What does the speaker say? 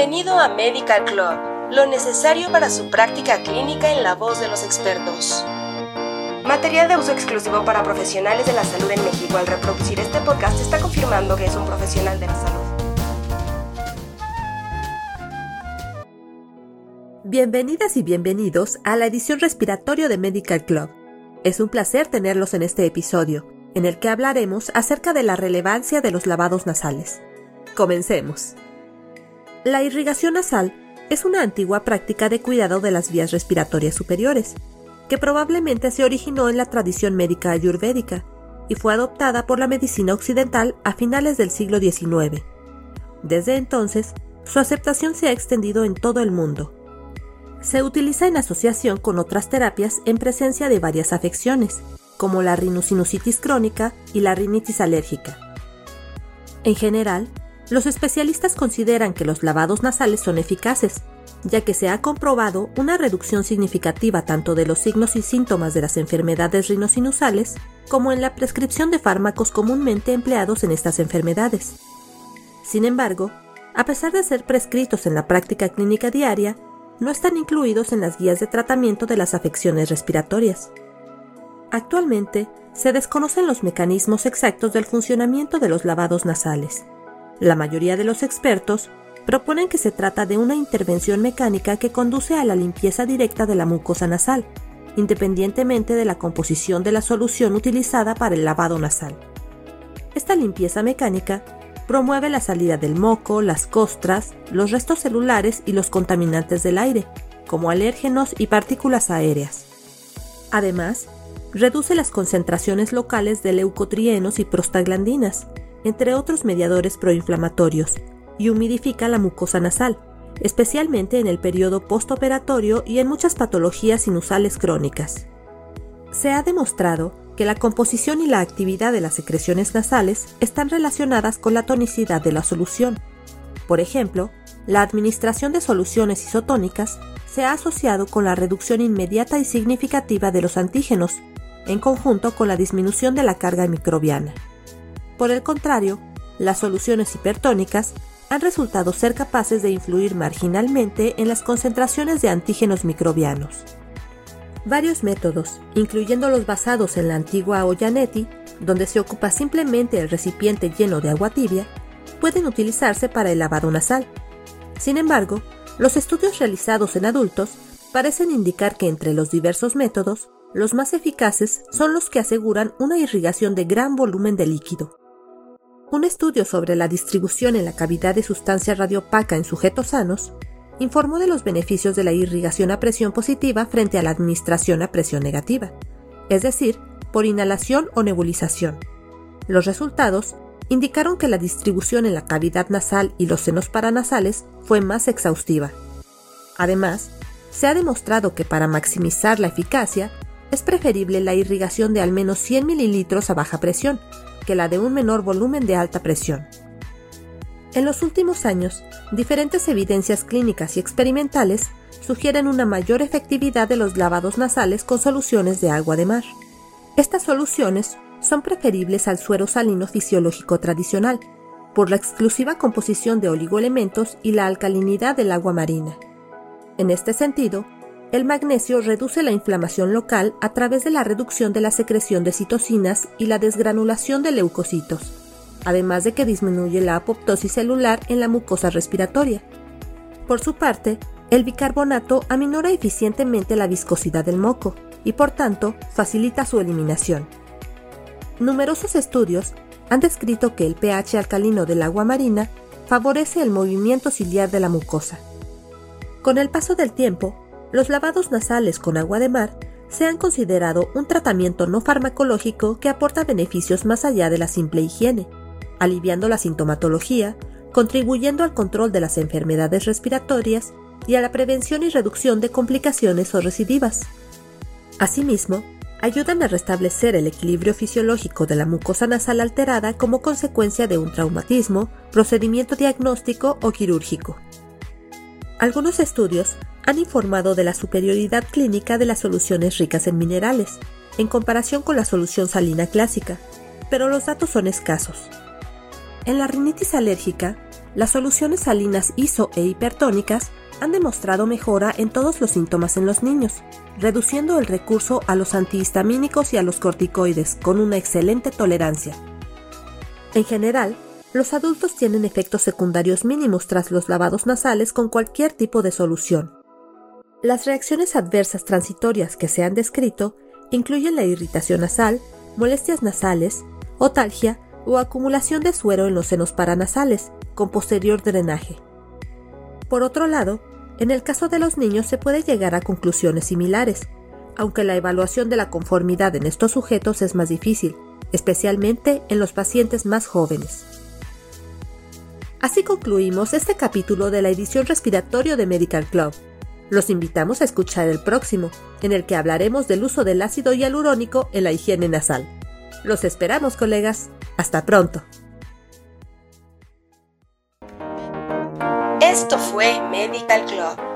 Bienvenido a Medical Club, lo necesario para su práctica clínica en la voz de los expertos. Material de uso exclusivo para profesionales de la salud en México. Al reproducir este podcast está confirmando que es un profesional de la salud. Bienvenidas y bienvenidos a la edición respiratorio de Medical Club. Es un placer tenerlos en este episodio, en el que hablaremos acerca de la relevancia de los lavados nasales. Comencemos. La irrigación nasal es una antigua práctica de cuidado de las vías respiratorias superiores, que probablemente se originó en la tradición médica ayurvédica y fue adoptada por la medicina occidental a finales del siglo XIX. Desde entonces, su aceptación se ha extendido en todo el mundo. Se utiliza en asociación con otras terapias en presencia de varias afecciones, como la rhinosinusitis crónica y la rinitis alérgica. En general, los especialistas consideran que los lavados nasales son eficaces, ya que se ha comprobado una reducción significativa tanto de los signos y síntomas de las enfermedades rinosinusales como en la prescripción de fármacos comúnmente empleados en estas enfermedades. Sin embargo, a pesar de ser prescritos en la práctica clínica diaria, no están incluidos en las guías de tratamiento de las afecciones respiratorias. Actualmente, se desconocen los mecanismos exactos del funcionamiento de los lavados nasales la mayoría de los expertos proponen que se trata de una intervención mecánica que conduce a la limpieza directa de la mucosa nasal, independientemente de la composición de la solución utilizada para el lavado nasal. Esta limpieza mecánica promueve la salida del moco, las costras, los restos celulares y los contaminantes del aire, como alérgenos y partículas aéreas. Además, reduce las concentraciones locales de leucotrienos y prostaglandinas, entre otros mediadores proinflamatorios, y humidifica la mucosa nasal, especialmente en el periodo postoperatorio y en muchas patologías sinusales crónicas. Se ha demostrado que la composición y la actividad de las secreciones nasales están relacionadas con la tonicidad de la solución. Por ejemplo, la administración de soluciones isotónicas se ha asociado con la reducción inmediata y significativa de los antígenos, en conjunto con la disminución de la carga microbiana. Por el contrario, las soluciones hipertónicas han resultado ser capaces de influir marginalmente en las concentraciones de antígenos microbianos. Varios métodos, incluyendo los basados en la antigua Ollanetti, donde se ocupa simplemente el recipiente lleno de agua tibia, pueden utilizarse para el lavado nasal. Sin embargo, los estudios realizados en adultos parecen indicar que entre los diversos métodos, los más eficaces son los que aseguran una irrigación de gran volumen de líquido. Un estudio sobre la distribución en la cavidad de sustancia radiopaca en sujetos sanos informó de los beneficios de la irrigación a presión positiva frente a la administración a presión negativa, es decir, por inhalación o nebulización. Los resultados indicaron que la distribución en la cavidad nasal y los senos paranasales fue más exhaustiva. Además, se ha demostrado que para maximizar la eficacia es preferible la irrigación de al menos 100 mililitros a baja presión, la de un menor volumen de alta presión. En los últimos años, diferentes evidencias clínicas y experimentales sugieren una mayor efectividad de los lavados nasales con soluciones de agua de mar. Estas soluciones son preferibles al suero salino fisiológico tradicional, por la exclusiva composición de oligoelementos y la alcalinidad del agua marina. En este sentido, el magnesio reduce la inflamación local a través de la reducción de la secreción de citocinas y la desgranulación de leucocitos, además de que disminuye la apoptosis celular en la mucosa respiratoria. Por su parte, el bicarbonato aminora eficientemente la viscosidad del moco y por tanto facilita su eliminación. Numerosos estudios han descrito que el pH alcalino del agua marina favorece el movimiento ciliar de la mucosa. Con el paso del tiempo, los lavados nasales con agua de mar se han considerado un tratamiento no farmacológico que aporta beneficios más allá de la simple higiene, aliviando la sintomatología, contribuyendo al control de las enfermedades respiratorias y a la prevención y reducción de complicaciones o recidivas. Asimismo, ayudan a restablecer el equilibrio fisiológico de la mucosa nasal alterada como consecuencia de un traumatismo, procedimiento diagnóstico o quirúrgico. Algunos estudios han informado de la superioridad clínica de las soluciones ricas en minerales, en comparación con la solución salina clásica, pero los datos son escasos. En la rinitis alérgica, las soluciones salinas iso e hipertónicas han demostrado mejora en todos los síntomas en los niños, reduciendo el recurso a los antihistamínicos y a los corticoides con una excelente tolerancia. En general, los adultos tienen efectos secundarios mínimos tras los lavados nasales con cualquier tipo de solución. Las reacciones adversas transitorias que se han descrito incluyen la irritación nasal, molestias nasales, otalgia o acumulación de suero en los senos paranasales, con posterior drenaje. Por otro lado, en el caso de los niños se puede llegar a conclusiones similares, aunque la evaluación de la conformidad en estos sujetos es más difícil, especialmente en los pacientes más jóvenes. Así concluimos este capítulo de la edición respiratorio de Medical Club. Los invitamos a escuchar el próximo, en el que hablaremos del uso del ácido hialurónico en la higiene nasal. Los esperamos, colegas. Hasta pronto. Esto fue Medical Club